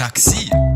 Taxi.